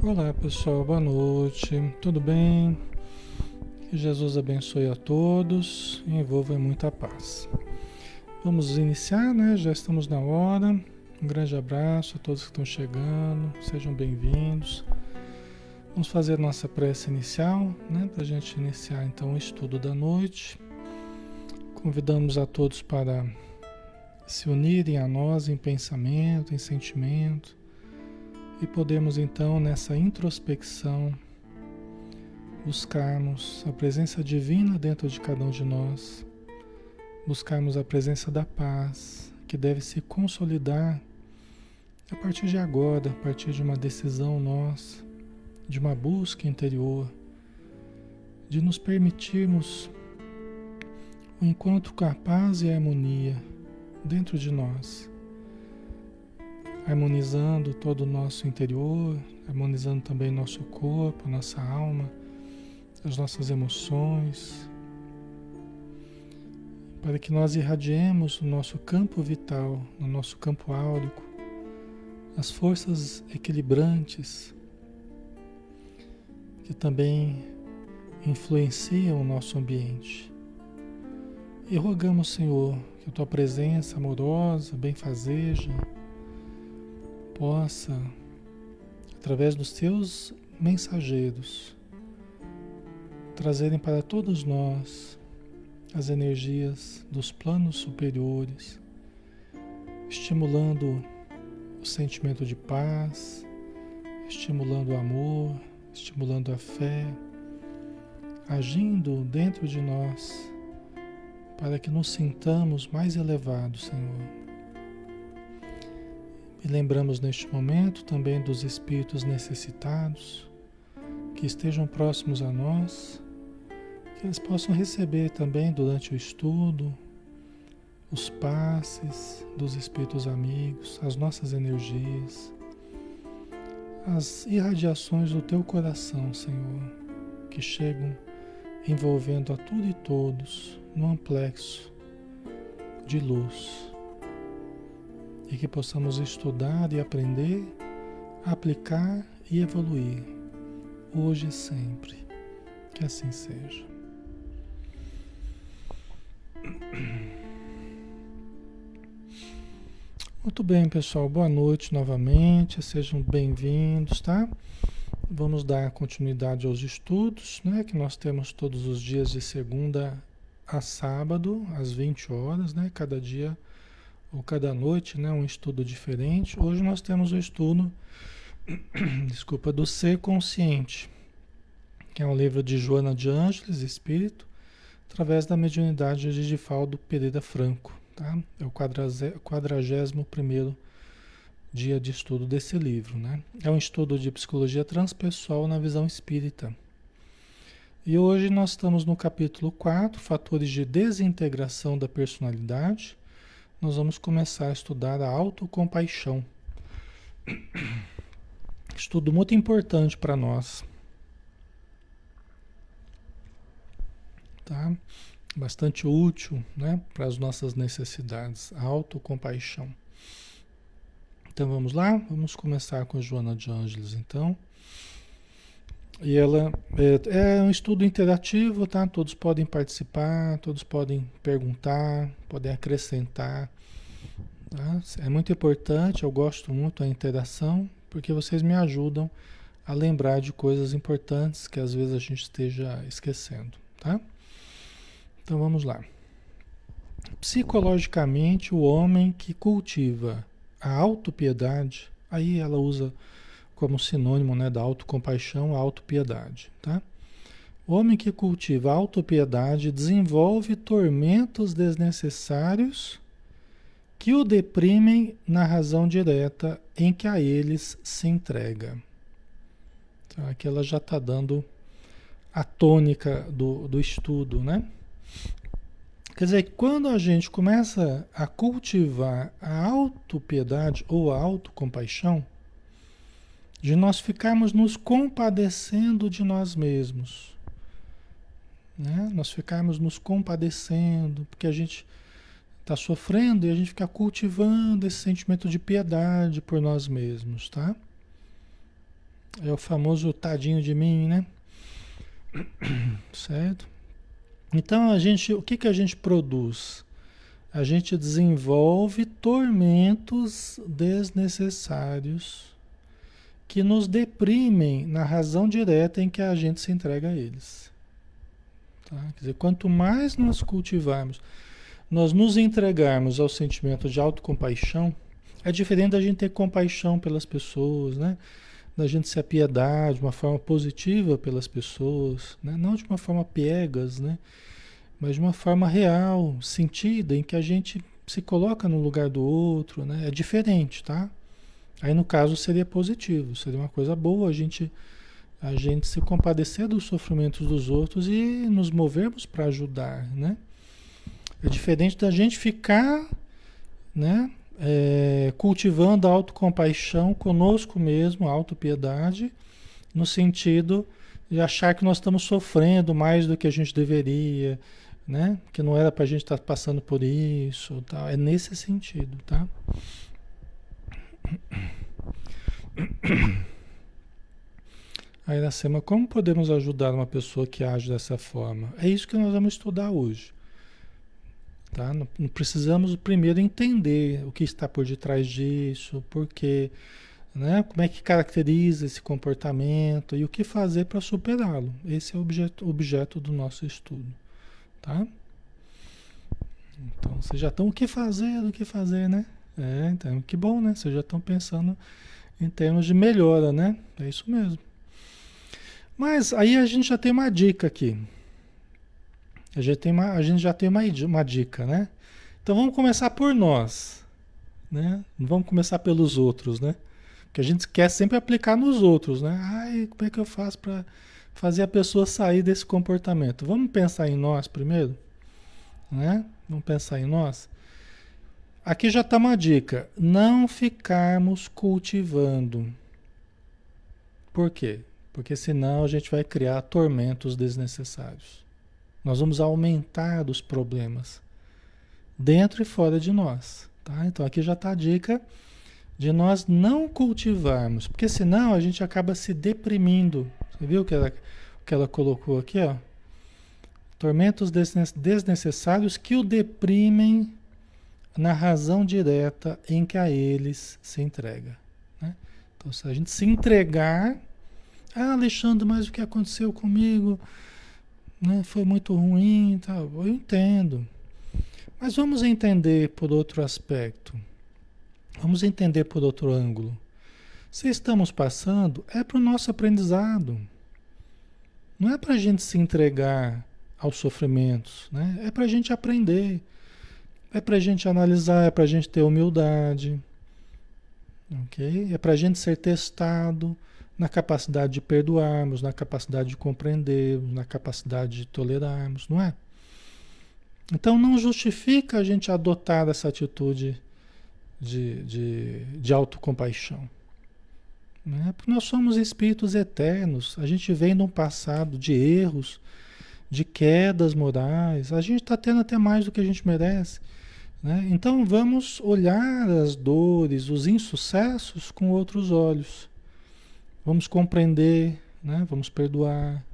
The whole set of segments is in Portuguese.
Olá pessoal, boa noite, tudo bem? Que Jesus abençoe a todos e envolva em muita paz. Vamos iniciar, né? Já estamos na hora. Um grande abraço a todos que estão chegando, sejam bem-vindos. Vamos fazer nossa prece inicial, né? Para a gente iniciar então o estudo da noite. Convidamos a todos para se unirem a nós em pensamento, em sentimento e podemos então nessa introspecção buscarmos a presença divina dentro de cada um de nós, buscarmos a presença da paz que deve se consolidar a partir de agora, a partir de uma decisão nossa, de uma busca interior, de nos permitirmos o encontro com a paz e a harmonia dentro de nós harmonizando todo o nosso interior, harmonizando também nosso corpo, nossa alma, as nossas emoções, para que nós irradiemos no nosso campo vital, no nosso campo áurico, as forças equilibrantes que também influenciam o nosso ambiente. E rogamos, Senhor, que a tua presença amorosa, benfazeja, possa, através dos teus mensageiros, trazerem para todos nós as energias dos planos superiores, estimulando o sentimento de paz, estimulando o amor, estimulando a fé, agindo dentro de nós para que nos sintamos mais elevados, Senhor e lembramos neste momento também dos espíritos necessitados que estejam próximos a nós, que eles possam receber também durante o estudo os passes dos espíritos amigos, as nossas energias, as irradiações do teu coração, Senhor, que chegam envolvendo a tudo e todos no amplexo de luz e que possamos estudar e aprender, aplicar e evoluir, hoje e sempre. Que assim seja. Muito bem, pessoal. Boa noite novamente. Sejam bem-vindos, tá? Vamos dar continuidade aos estudos, né? Que nós temos todos os dias de segunda a sábado, às 20 horas, né? Cada dia ou cada noite, né, um estudo diferente. Hoje nós temos o estudo, desculpa, do Ser Consciente, que é um livro de Joana de Ângeles, Espírito, através da mediunidade de Gifaldo Pereira Franco. Tá? É o quadragésimo primeiro dia de estudo desse livro. Né? É um estudo de psicologia transpessoal na visão espírita. E hoje nós estamos no capítulo 4, fatores de desintegração da personalidade, nós vamos começar a estudar a autocompaixão. Estudo muito importante para nós. Tá? Bastante útil né? para as nossas necessidades. A autocompaixão. Então vamos lá? Vamos começar com a Joana de Ângeles, então. E ela é, é, um estudo interativo, tá? Todos podem participar, todos podem perguntar, podem acrescentar. Tá? É muito importante, eu gosto muito da interação, porque vocês me ajudam a lembrar de coisas importantes que às vezes a gente esteja esquecendo, tá? Então vamos lá. Psicologicamente, o homem que cultiva a autopiedade, aí ela usa como sinônimo né, da autocompaixão, autopiedade. Tá? O homem que cultiva autopiedade desenvolve tormentos desnecessários que o deprimem na razão direta em que a eles se entrega. Então, aqui ela já está dando a tônica do, do estudo, né? Quer dizer, quando a gente começa a cultivar a autopiedade ou a autocompaixão, de nós ficarmos nos compadecendo de nós mesmos. Né? Nós ficarmos nos compadecendo, porque a gente está sofrendo e a gente fica cultivando esse sentimento de piedade por nós mesmos, tá? É o famoso tadinho de mim, né? Certo? Então a gente, o que, que a gente produz? A gente desenvolve tormentos desnecessários que nos deprimem na razão direta em que a gente se entrega a eles. Tá? Quer dizer, quanto mais nós cultivarmos, nós nos entregarmos ao sentimento de autocompaixão, é diferente da gente ter compaixão pelas pessoas, né? da gente se apiedar de uma forma positiva pelas pessoas, né? não de uma forma piegas, né? mas de uma forma real, sentida, em que a gente se coloca no lugar do outro, né? é diferente, tá? Aí no caso seria positivo, seria uma coisa boa a gente a gente se compadecer dos sofrimentos dos outros e nos movermos para ajudar, né? É diferente da gente ficar, né? é, cultivando a autocompaixão conosco mesmo, a autopiedade, no sentido de achar que nós estamos sofrendo mais do que a gente deveria, né? Que não era para a gente estar tá passando por isso, tá? É nesse sentido, tá? Aí na semana, como podemos ajudar uma pessoa que age dessa forma? É isso que nós vamos estudar hoje. Tá? Não, precisamos primeiro entender o que está por detrás disso, porque, né? como é que caracteriza esse comportamento e o que fazer para superá-lo. Esse é o objeto, objeto do nosso estudo. Tá? Então, vocês já estão o que fazer, o que fazer, né? É, então, que bom, né? Vocês já estão pensando em termos de melhora, né? É isso mesmo. Mas aí a gente já tem uma dica aqui. A gente, tem uma, a gente já tem uma, uma dica, né? Então vamos começar por nós, né? Não vamos começar pelos outros, né? Porque a gente quer sempre aplicar nos outros, né? Ai, como é que eu faço para fazer a pessoa sair desse comportamento? Vamos pensar em nós primeiro, né? Vamos pensar em nós. Aqui já está uma dica: não ficarmos cultivando. Por quê? Porque senão a gente vai criar tormentos desnecessários. Nós vamos aumentar os problemas dentro e fora de nós. Tá? Então aqui já está a dica de nós não cultivarmos, porque senão a gente acaba se deprimindo. Você viu que ela, que ela colocou aqui? Ó? Tormentos desnecessários que o deprimem na razão direta em que a eles se entrega. Né? Então, se a gente se entregar, ah, Alexandre, mas o que aconteceu comigo? né, foi muito ruim, tá, eu entendo. Mas vamos entender por outro aspecto. Vamos entender por outro ângulo. Se estamos passando, é para o nosso aprendizado. Não é para a gente se entregar aos sofrimentos, né? é para a gente aprender. É para a gente analisar, é para a gente ter humildade. ok? É para a gente ser testado na capacidade de perdoarmos, na capacidade de compreendermos, na capacidade de tolerarmos, não é? Então não justifica a gente adotar essa atitude de, de, de autocompaixão. Né? Porque nós somos espíritos eternos, a gente vem de um passado de erros, de quedas morais, a gente está tendo até mais do que a gente merece. Né? Então vamos olhar as dores, os insucessos com outros olhos. Vamos compreender, né? Vamos perdoar.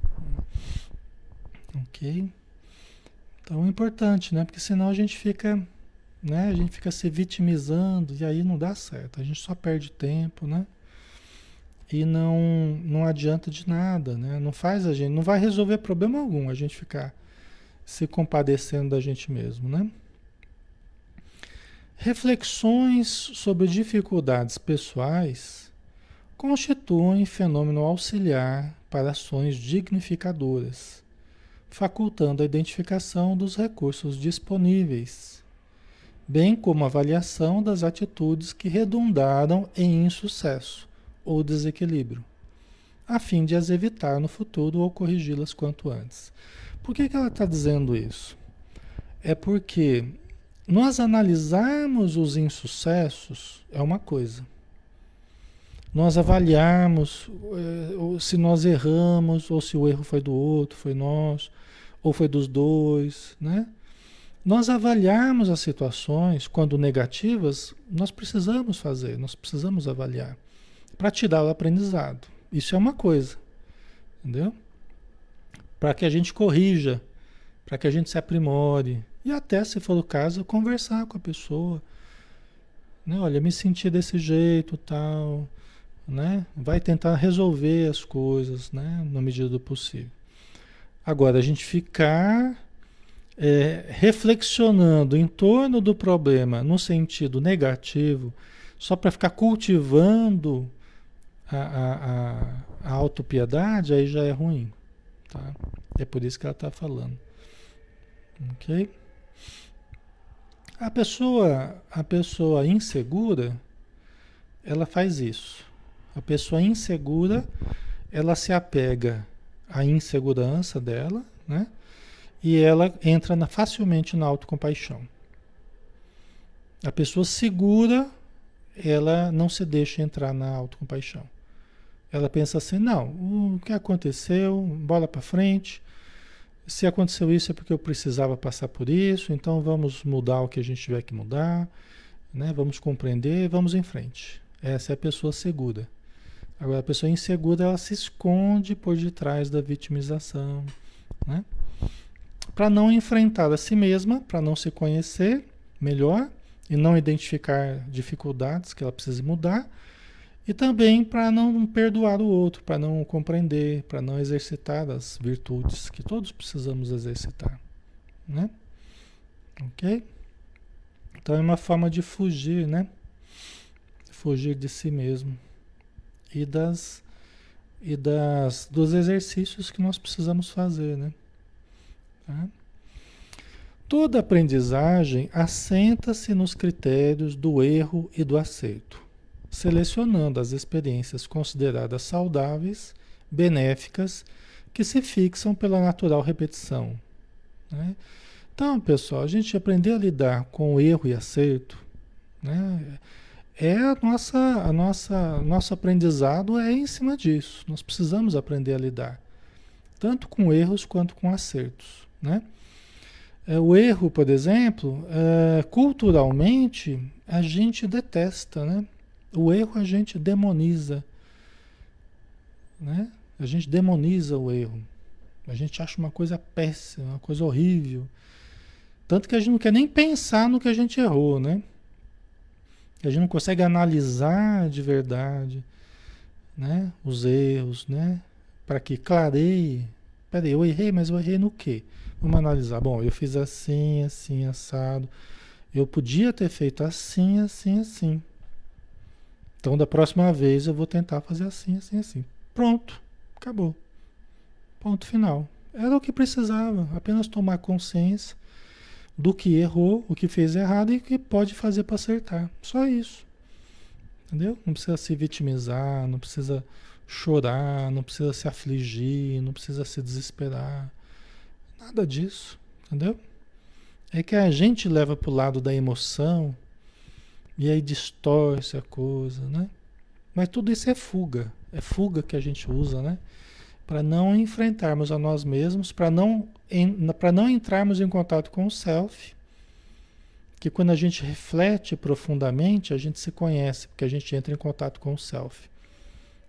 Ok? Então é importante, né? Porque senão a gente fica, né? A gente fica se vitimizando e aí não dá certo. A gente só perde tempo, né? E não, não adianta de nada, né? Não faz a gente, não vai resolver problema algum a gente ficar se compadecendo da gente mesmo, né? Reflexões sobre dificuldades pessoais constituem fenômeno auxiliar para ações dignificadoras, facultando a identificação dos recursos disponíveis, bem como avaliação das atitudes que redundaram em insucesso ou desequilíbrio, a fim de as evitar no futuro ou corrigi-las quanto antes. Por que, que ela está dizendo isso? É porque nós analisarmos os insucessos é uma coisa nós avaliarmos eh, se nós erramos, ou se o erro foi do outro, foi nosso, ou foi dos dois, né? Nós avaliarmos as situações, quando negativas, nós precisamos fazer, nós precisamos avaliar, para tirar o aprendizado. Isso é uma coisa, entendeu? Para que a gente corrija, para que a gente se aprimore e até, se for o caso, conversar com a pessoa. Né? Olha, me senti desse jeito, tal, né? Vai tentar resolver as coisas, né? Na medida do possível. Agora, a gente ficar é, reflexionando em torno do problema no sentido negativo, só para ficar cultivando a, a, a, autopiedade, aí já é ruim. Tá? É por isso que ela está falando. Ok? A pessoa, a pessoa insegura, ela faz isso. A pessoa insegura, ela se apega à insegurança dela, né? E ela entra na, facilmente na autocompaixão. A pessoa segura, ela não se deixa entrar na autocompaixão. Ela pensa assim: não, o que aconteceu, bola para frente. Se aconteceu isso é porque eu precisava passar por isso, então vamos mudar o que a gente tiver que mudar, né? vamos compreender, vamos em frente. Essa é a pessoa segura. Agora, a pessoa insegura, ela se esconde por detrás da vitimização, né? Para não enfrentar a si mesma, para não se conhecer melhor e não identificar dificuldades que ela precisa mudar, e também para não perdoar o outro, para não compreender, para não exercitar as virtudes que todos precisamos exercitar, né? OK? Então é uma forma de fugir, né? Fugir de si mesmo e das e das dos exercícios que nós precisamos fazer, né? Tá? Toda aprendizagem assenta-se nos critérios do erro e do acerto, selecionando as experiências consideradas saudáveis, benéficas, que se fixam pela natural repetição. Né? Então, pessoal, a gente aprender a lidar com o erro e acerto, né? é a nossa, a nossa, nosso aprendizado é em cima disso. Nós precisamos aprender a lidar, tanto com erros quanto com acertos, né? É, o erro, por exemplo, é, culturalmente a gente detesta, né? O erro a gente demoniza, né? A gente demoniza o erro. A gente acha uma coisa péssima, uma coisa horrível. Tanto que a gente não quer nem pensar no que a gente errou, né? A gente não consegue analisar de verdade né, os erros, né? Para que clareie. Peraí, eu errei, mas eu errei no quê? Vamos analisar. Bom, eu fiz assim, assim, assado. Eu podia ter feito assim, assim, assim. Então, da próxima vez eu vou tentar fazer assim, assim, assim. Pronto, acabou. Ponto final. Era o que precisava, apenas tomar consciência do que errou, o que fez errado e o que pode fazer para acertar. Só isso. Entendeu? Não precisa se vitimizar, não precisa chorar, não precisa se afligir, não precisa se desesperar. Nada disso. Entendeu? É que a gente leva para o lado da emoção e aí distorce a coisa, né? Mas tudo isso é fuga. É fuga que a gente usa, né? Para não enfrentarmos a nós mesmos, para não para não entrarmos em contato com o self, que quando a gente reflete profundamente, a gente se conhece, porque a gente entra em contato com o self.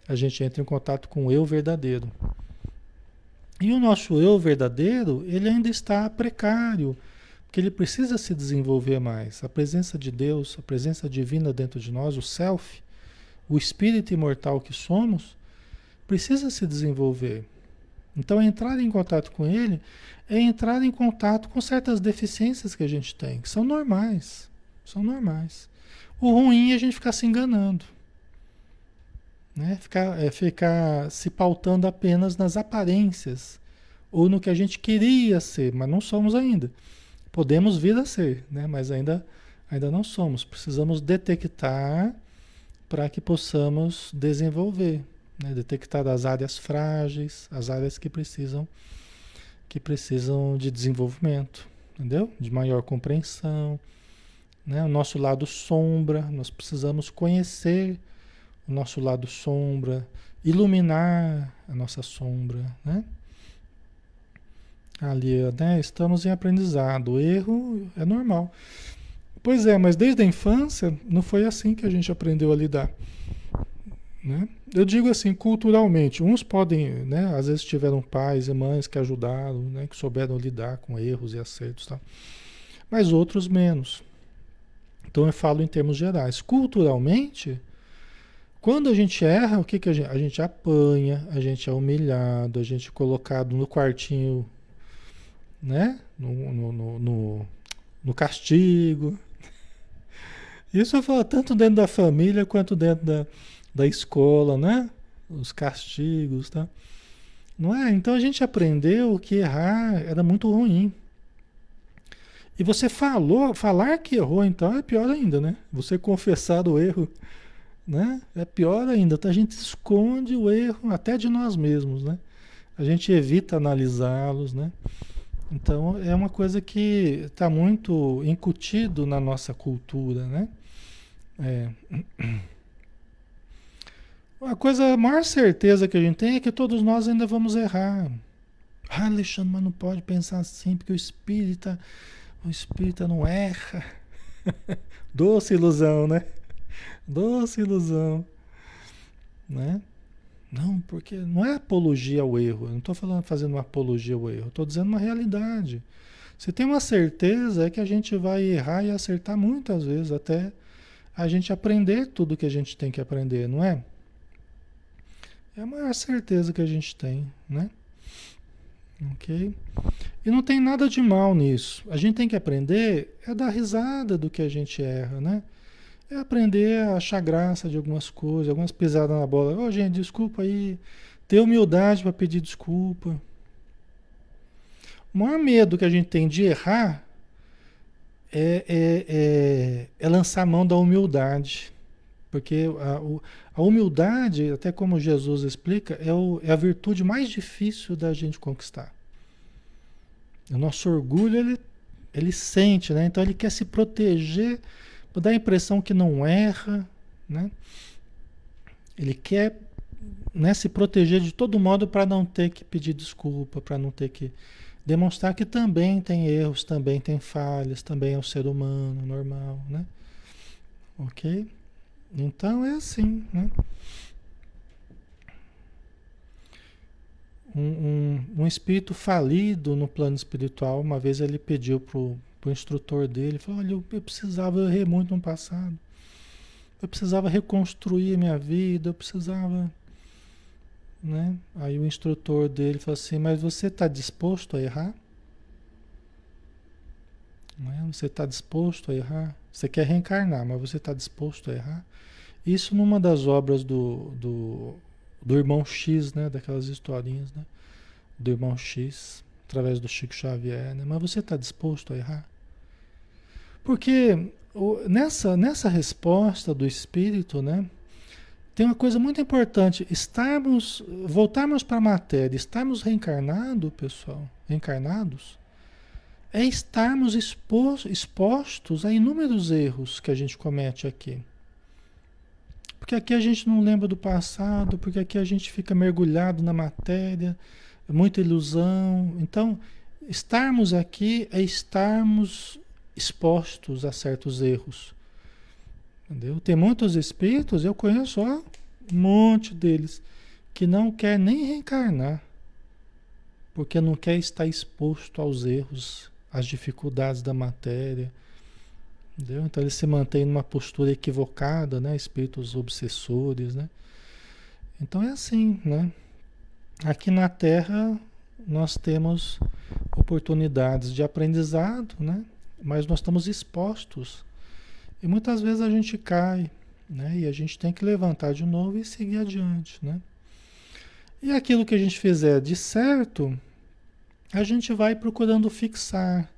A gente entra em contato com o eu verdadeiro. E o nosso eu verdadeiro, ele ainda está precário, porque ele precisa se desenvolver mais. A presença de Deus, a presença divina dentro de nós, o self, o espírito imortal que somos, precisa se desenvolver. Então, entrar em contato com ele é entrar em contato com certas deficiências que a gente tem, que são normais. São normais. O ruim é a gente ficar se enganando. Né? Ficar, é ficar se pautando apenas nas aparências ou no que a gente queria ser, mas não somos ainda. Podemos vir a ser, né? mas ainda, ainda não somos. Precisamos detectar para que possamos desenvolver né? detectar as áreas frágeis, as áreas que precisam que precisam de desenvolvimento, entendeu? De maior compreensão, né? O nosso lado sombra, nós precisamos conhecer o nosso lado sombra, iluminar a nossa sombra, né? Ali, né? Estamos em aprendizado. O erro é normal. Pois é, mas desde a infância não foi assim que a gente aprendeu a lidar. Né? Eu digo assim, culturalmente, uns podem, né, às vezes tiveram pais e mães que ajudaram, né, que souberam lidar com erros e acertos, tá? mas outros menos. Então eu falo em termos gerais. Culturalmente, quando a gente erra, o que, que a gente? A gente apanha, a gente é humilhado, a gente é colocado no quartinho, né? No, no, no, no, castigo. Isso eu falo tanto dentro da família quanto dentro da, da escola, né? Os castigos, tá? Não é? Então a gente aprendeu que errar era muito ruim. E você falou, falar que errou, então é pior ainda, né? Você confessar o erro, né? É pior ainda. Tá? A gente esconde o erro até de nós mesmos, né? A gente evita analisá-los, né? Então é uma coisa que está muito incutido na nossa cultura, né? É. A coisa, a maior certeza que a gente tem é que todos nós ainda vamos errar. Ah, Alexandre, mas não pode pensar assim, porque o espírita, o espírita não erra. Doce ilusão, né? Doce ilusão. Né? Não, porque não é apologia ao erro. Eu não estou falando fazendo uma apologia ao erro. Estou dizendo uma realidade. Você tem uma certeza é que a gente vai errar e acertar muitas vezes, até a gente aprender tudo que a gente tem que aprender, não é? É a maior certeza que a gente tem, né? Ok? E não tem nada de mal nisso. A gente tem que aprender é dar risada do que a gente erra, né? É aprender a achar graça de algumas coisas, algumas pisadas na bola. Ô, oh, gente, desculpa aí. Ter humildade para pedir desculpa. O maior medo que a gente tem de errar é, é, é, é lançar a mão da humildade. Porque a, a, humildade, até como Jesus explica, é, o, é a virtude mais difícil da gente conquistar. O nosso orgulho, ele, ele sente, né? Então ele quer se proteger, dar a impressão que não erra, né? Ele quer né, se proteger de todo modo para não ter que pedir desculpa, para não ter que demonstrar que também tem erros, também tem falhas, também é um ser humano normal, né? Ok? Então é assim, né? Um, um, um, espírito falido no plano espiritual, uma vez ele pediu pro, pro instrutor dele, falou, olha, eu, eu precisava, eu errei muito no passado. Eu precisava reconstruir minha vida, eu precisava né? Aí o instrutor dele falou assim: Mas você está disposto a errar? É? Você está disposto a errar? Você quer reencarnar, mas você está disposto a errar? Isso numa das obras do, do, do irmão X, né? daquelas historinhas, né? do irmão X, através do Chico Xavier. Né? Mas você está disposto a errar? Porque nessa, nessa resposta do espírito, né? tem uma coisa muito importante, estarmos, voltarmos para a matéria, estarmos reencarnados, pessoal, reencarnados, é estarmos expostos a inúmeros erros que a gente comete aqui. Porque aqui a gente não lembra do passado, porque aqui a gente fica mergulhado na matéria, muita ilusão. Então, estarmos aqui é estarmos expostos a certos erros. Entendeu? Tem muitos espíritos, eu conheço ó, um monte deles, que não quer nem reencarnar, porque não quer estar exposto aos erros, às dificuldades da matéria. Entendeu? Então ele se mantém numa postura equivocada, né? Espíritos obsessores, né? Então é assim, né? Aqui na Terra nós temos oportunidades de aprendizado, né? Mas nós estamos expostos e muitas vezes a gente cai, né? E a gente tem que levantar de novo e seguir adiante, né? E aquilo que a gente fizer de certo, a gente vai procurando fixar,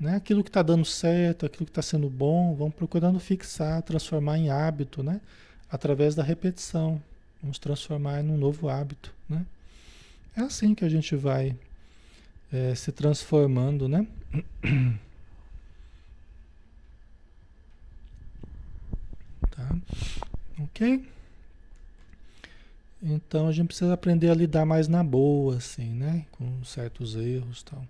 né? Aquilo que está dando certo, aquilo que está sendo bom, vamos procurando fixar, transformar em hábito, né? Através da repetição, vamos transformar em um novo hábito, né? É assim que a gente vai é, se transformando, né? Tá? Ok? Então a gente precisa aprender a lidar mais na boa, assim, né? Com certos erros tal.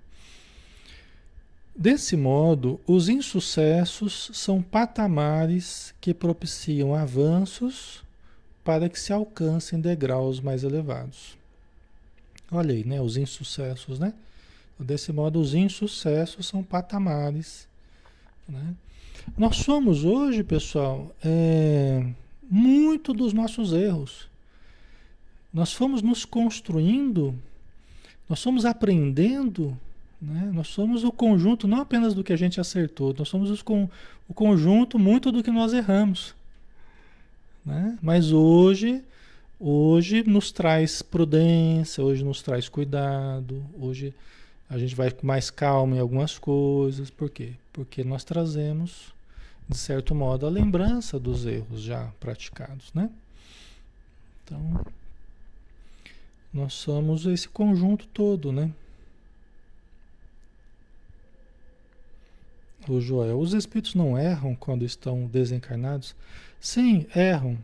Desse modo, os insucessos são patamares que propiciam avanços para que se alcancem degraus mais elevados. Olha aí, né? Os insucessos, né? Desse modo, os insucessos são patamares. Né? Nós somos hoje, pessoal, é, muito dos nossos erros. Nós fomos nos construindo, nós fomos aprendendo, né? nós somos o conjunto não apenas do que a gente acertou, nós somos os, com, o conjunto muito do que nós erramos. Né? Mas hoje, hoje nos traz prudência, hoje nos traz cuidado, hoje a gente vai com mais calma em algumas coisas. Por quê? Porque nós trazemos, de certo modo, a lembrança dos erros já praticados, né? Então, nós somos esse conjunto todo, né? O Joel, os espíritos não erram quando estão desencarnados? Sim, erram.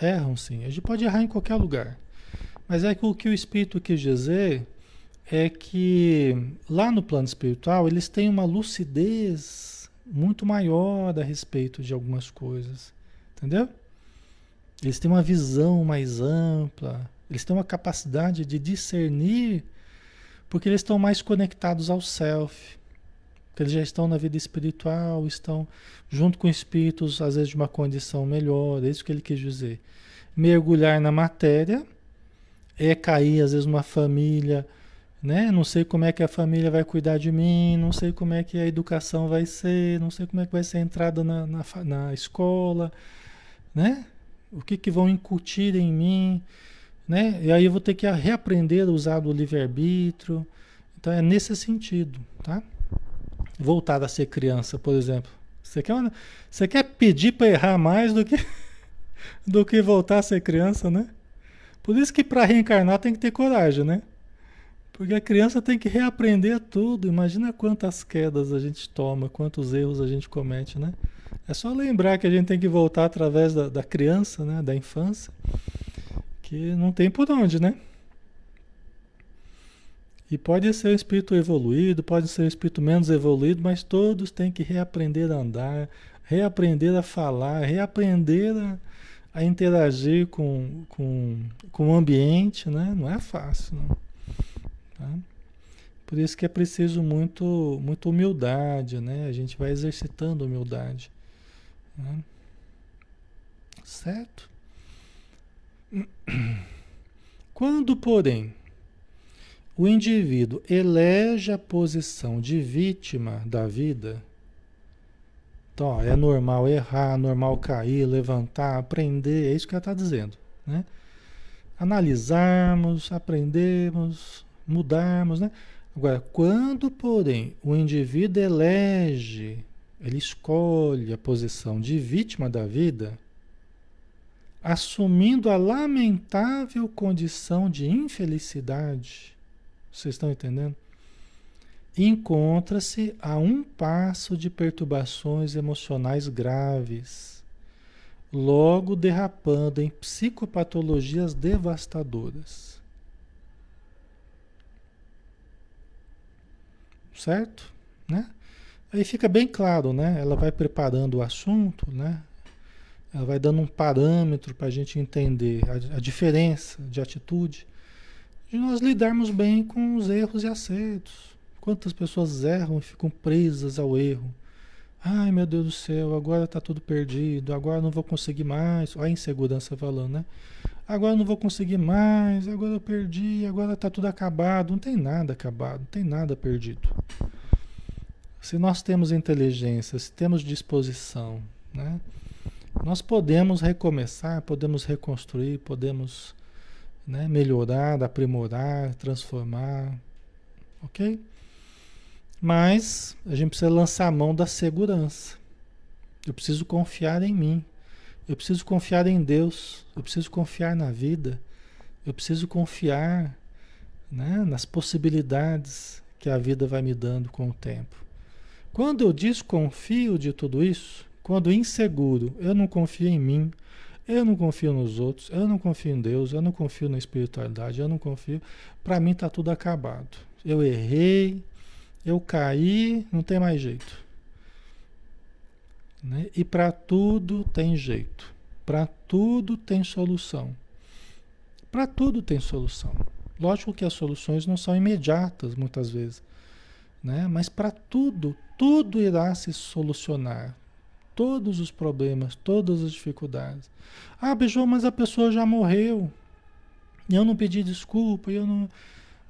Erram sim. A gente pode errar em qualquer lugar. Mas é que o que o espírito quis dizer é que lá no plano espiritual eles têm uma lucidez muito maior a respeito de algumas coisas, entendeu? Eles têm uma visão mais ampla, eles têm uma capacidade de discernir, porque eles estão mais conectados ao self, porque eles já estão na vida espiritual, estão junto com espíritos, às vezes de uma condição melhor, é isso que ele quis dizer. Mergulhar na matéria é cair, às vezes, numa família né? Não sei como é que a família vai cuidar de mim, não sei como é que a educação vai ser, não sei como é que vai ser a entrada na, na, na escola, né? O que, que vão incutir em mim, né? E aí eu vou ter que reaprender a usar o livre-arbítrio. Então é nesse sentido, tá? Voltar a ser criança, por exemplo. Você quer, você quer pedir para errar mais do que, do que voltar a ser criança, né? Por isso que para reencarnar tem que ter coragem, né? Porque a criança tem que reaprender tudo. Imagina quantas quedas a gente toma, quantos erros a gente comete, né? É só lembrar que a gente tem que voltar através da, da criança, né? Da infância, que não tem por onde, né? E pode ser um espírito evoluído, pode ser um espírito menos evoluído, mas todos têm que reaprender a andar, reaprender a falar, reaprender a, a interagir com, com, com o ambiente, né? Não é fácil, não. Tá? Por isso que é preciso muito, muita humildade, né? A gente vai exercitando humildade. Né? Certo? Quando, porém, o indivíduo elege a posição de vítima da vida, então, ó, é normal errar, normal cair, levantar, aprender, é isso que ela está dizendo. Né? Analisarmos, aprendermos, mudarmos, né? Agora, quando, porém, o indivíduo elege, ele escolhe a posição de vítima da vida, assumindo a lamentável condição de infelicidade, vocês estão entendendo? Encontra-se a um passo de perturbações emocionais graves, logo derrapando em psicopatologias devastadoras. Certo? Né? Aí fica bem claro, né? Ela vai preparando o assunto, né? Ela vai dando um parâmetro para a gente entender a, a, diferença de atitude, de nós lidarmos bem com os erros e acertos. Quantas pessoas erram e ficam presas ao erro? Ai meu Deus do céu, agora está tudo perdido, agora não vou conseguir mais. Olha a insegurança falando, né? Agora não vou conseguir mais, agora eu perdi, agora está tudo acabado. Não tem nada acabado, não tem nada perdido. Se nós temos inteligência, se temos disposição, né? Nós podemos recomeçar, podemos reconstruir, podemos né, melhorar, aprimorar, transformar, ok? Mas a gente precisa lançar a mão da segurança. Eu preciso confiar em mim. Eu preciso confiar em Deus, eu preciso confiar na vida, eu preciso confiar né, nas possibilidades que a vida vai me dando com o tempo. Quando eu desconfio de tudo isso, quando inseguro, eu não confio em mim, eu não confio nos outros, eu não confio em Deus, eu não confio na espiritualidade, eu não confio. Para mim está tudo acabado. Eu errei, eu caí, não tem mais jeito. Né? E para tudo tem jeito. Para tudo tem solução. Para tudo tem solução. Lógico que as soluções não são imediatas muitas vezes, né? Mas para tudo, tudo irá se solucionar. Todos os problemas, todas as dificuldades. Ah, beijou, mas a pessoa já morreu. Eu não pedi desculpa, eu não.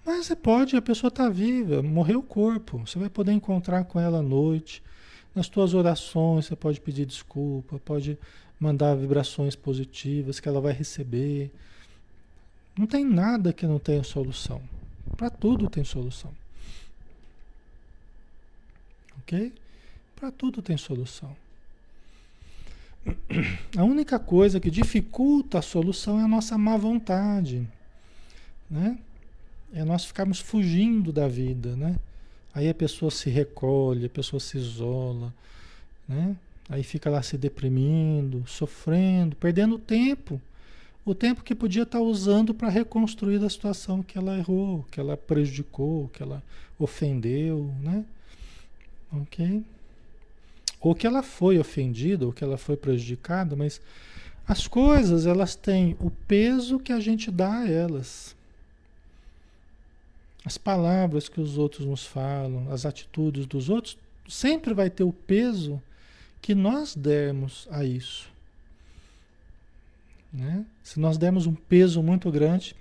Mas você pode, a pessoa está viva, morreu o corpo. Você vai poder encontrar com ela à noite. Nas tuas orações, você pode pedir desculpa, pode mandar vibrações positivas que ela vai receber. Não tem nada que não tenha solução. Para tudo tem solução. Ok? Para tudo tem solução. A única coisa que dificulta a solução é a nossa má vontade, né? É nós ficarmos fugindo da vida, né? Aí a pessoa se recolhe, a pessoa se isola, né? Aí fica lá se deprimindo, sofrendo, perdendo tempo. O tempo que podia estar usando para reconstruir a situação que ela errou, que ela prejudicou, que ela ofendeu, né? Ok? Ou que ela foi ofendida, ou que ela foi prejudicada, mas as coisas, elas têm o peso que a gente dá a elas. As palavras que os outros nos falam, as atitudes dos outros, sempre vai ter o peso que nós dermos a isso. Né? Se nós dermos um peso muito grande,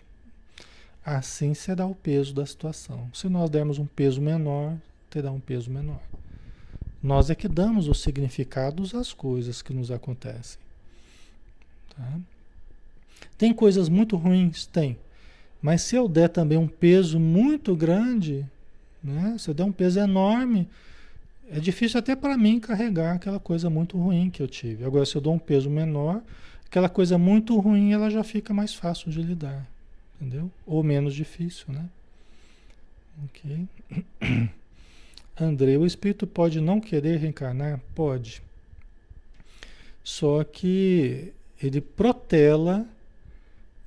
assim será o peso da situação. Se nós dermos um peso menor, terá um peso menor. Nós é que damos os significados às coisas que nos acontecem. Tá? Tem coisas muito ruins? Tem. Mas se eu der também um peso muito grande, né? se eu der um peso enorme, é difícil até para mim carregar aquela coisa muito ruim que eu tive. Agora, se eu dou um peso menor, aquela coisa muito ruim ela já fica mais fácil de lidar. Entendeu? Ou menos difícil, né? Ok. André, o espírito pode não querer reencarnar? Pode. Só que ele protela,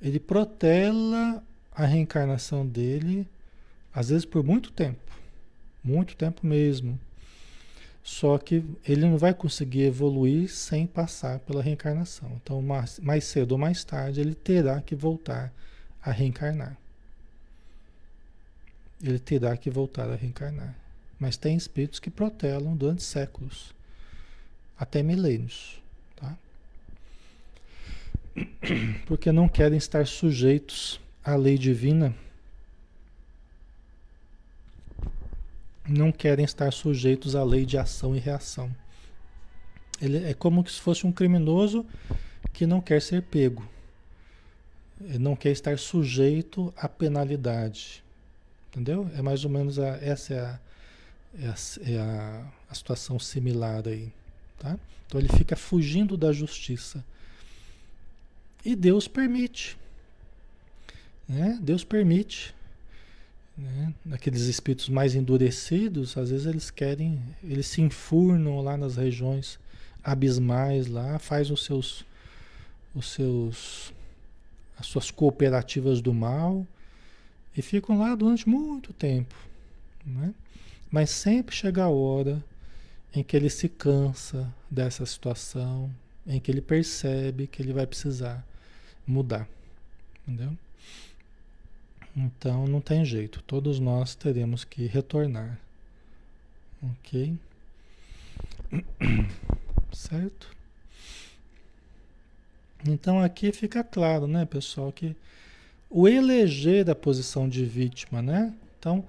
ele protela a reencarnação dele, às vezes por muito tempo. Muito tempo mesmo. Só que ele não vai conseguir evoluir sem passar pela reencarnação. Então, mais, mais cedo ou mais tarde, ele terá que voltar a reencarnar. Ele terá que voltar a reencarnar. Mas tem espíritos que protelam durante séculos, até milênios, tá? Porque não querem estar sujeitos à lei divina, não querem estar sujeitos à lei de ação e reação. Ele é como se fosse um criminoso que não quer ser pego. Ele não quer estar sujeito à penalidade. Entendeu? É mais ou menos a, essa é a, é a, é a, a situação similar aí. Tá? Então ele fica fugindo da justiça. E Deus permite. Né? Deus permite. Né? Aqueles espíritos mais endurecidos, às vezes eles querem, eles se enfurnam lá nas regiões abismais lá, faz os seus, os seus, as suas cooperativas do mal e ficam lá durante muito tempo, né? Mas sempre chega a hora em que ele se cansa dessa situação, em que ele percebe que ele vai precisar mudar. Entendeu? Então não tem jeito, todos nós teremos que retornar. Ok? Certo? Então aqui fica claro, né, pessoal, que o eleger da posição de vítima, né? Então,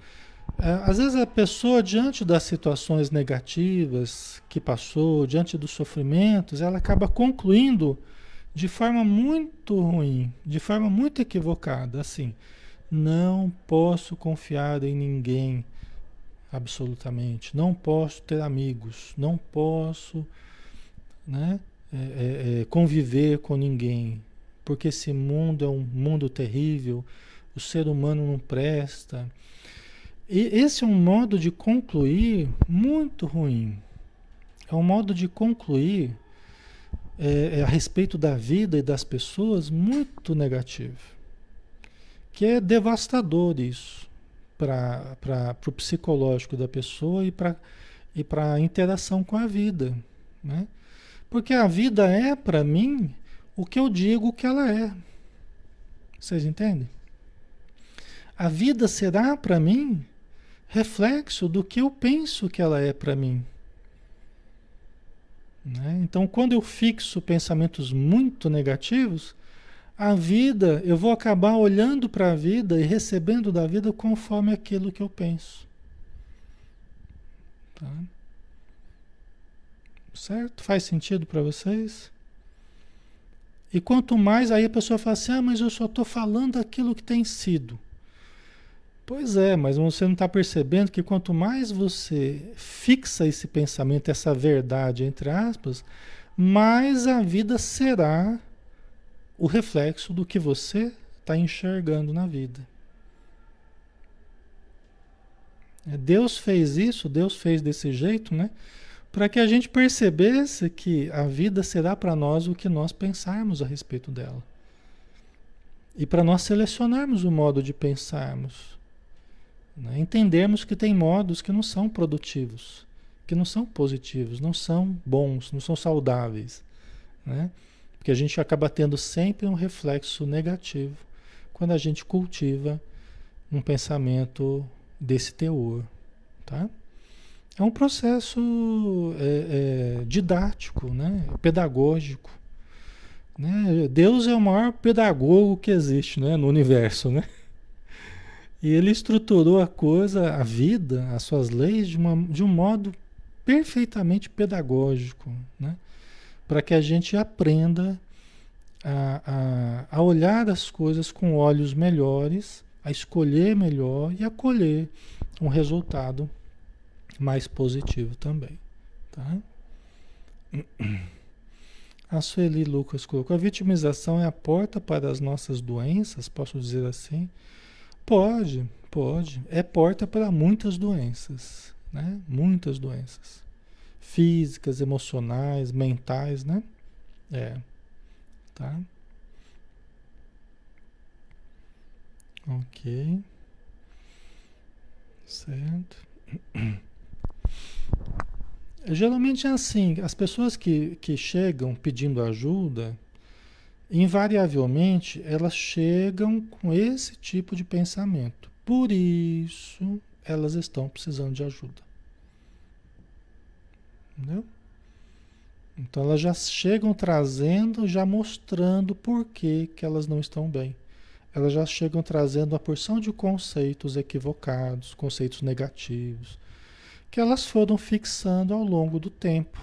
é, às vezes a pessoa, diante das situações negativas que passou, diante dos sofrimentos, ela acaba concluindo de forma muito ruim, de forma muito equivocada, assim, não posso confiar em ninguém, absolutamente, não posso ter amigos, não posso, né, é, é, é conviver com ninguém, porque esse mundo é um mundo terrível, o ser humano não presta, e esse é um modo de concluir muito ruim. É um modo de concluir é, é a respeito da vida e das pessoas muito negativo. Que é devastador isso para o psicológico da pessoa e para e a interação com a vida. Né? Porque a vida é, para mim, o que eu digo que ela é. Vocês entendem? A vida será para mim reflexo do que eu penso que ela é para mim. Né? Então, quando eu fixo pensamentos muito negativos, a vida, eu vou acabar olhando para a vida e recebendo da vida conforme aquilo que eu penso. Tá? Certo? Faz sentido para vocês? E quanto mais aí a pessoa fala assim: ah, mas eu só estou falando aquilo que tem sido. Pois é, mas você não está percebendo que quanto mais você fixa esse pensamento, essa verdade, entre aspas, mais a vida será o reflexo do que você está enxergando na vida. É, Deus fez isso, Deus fez desse jeito, né? Para que a gente percebesse que a vida será para nós o que nós pensarmos a respeito dela. E para nós selecionarmos o modo de pensarmos. Né? Entendermos que tem modos que não são produtivos, que não são positivos, não são bons, não são saudáveis. Né? Porque a gente acaba tendo sempre um reflexo negativo quando a gente cultiva um pensamento desse teor, tá? É um processo é, é, didático, né? pedagógico. Né? Deus é o maior pedagogo que existe né? no universo. Né? E ele estruturou a coisa, a vida, as suas leis, de, uma, de um modo perfeitamente pedagógico. Né? Para que a gente aprenda a, a, a, olhar as coisas com olhos melhores, a escolher melhor e a colher um resultado mais positivo também. Tá? A Sueli Lucas colocou: a vitimização é a porta para as nossas doenças, posso dizer assim? Pode, pode. É porta para muitas doenças, né? Muitas doenças físicas, emocionais, mentais, né? É. Tá? Ok. Certo. Geralmente é assim, as pessoas que, que chegam pedindo ajuda, invariavelmente elas chegam com esse tipo de pensamento. Por isso elas estão precisando de ajuda. Entendeu? Então elas já chegam trazendo, já mostrando por que, que elas não estão bem. Elas já chegam trazendo uma porção de conceitos equivocados, conceitos negativos, que elas foram fixando ao longo do tempo,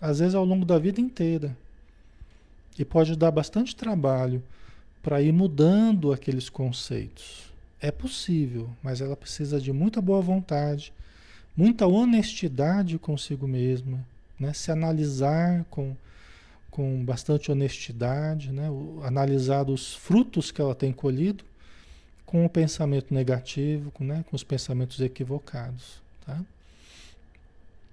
às vezes ao longo da vida inteira. E pode dar bastante trabalho para ir mudando aqueles conceitos. É possível, mas ela precisa de muita boa vontade, muita honestidade consigo mesma, né? se analisar com, com bastante honestidade, né? O, analisar os frutos que ela tem colhido com o pensamento negativo, com, né? com os pensamentos equivocados. Tá?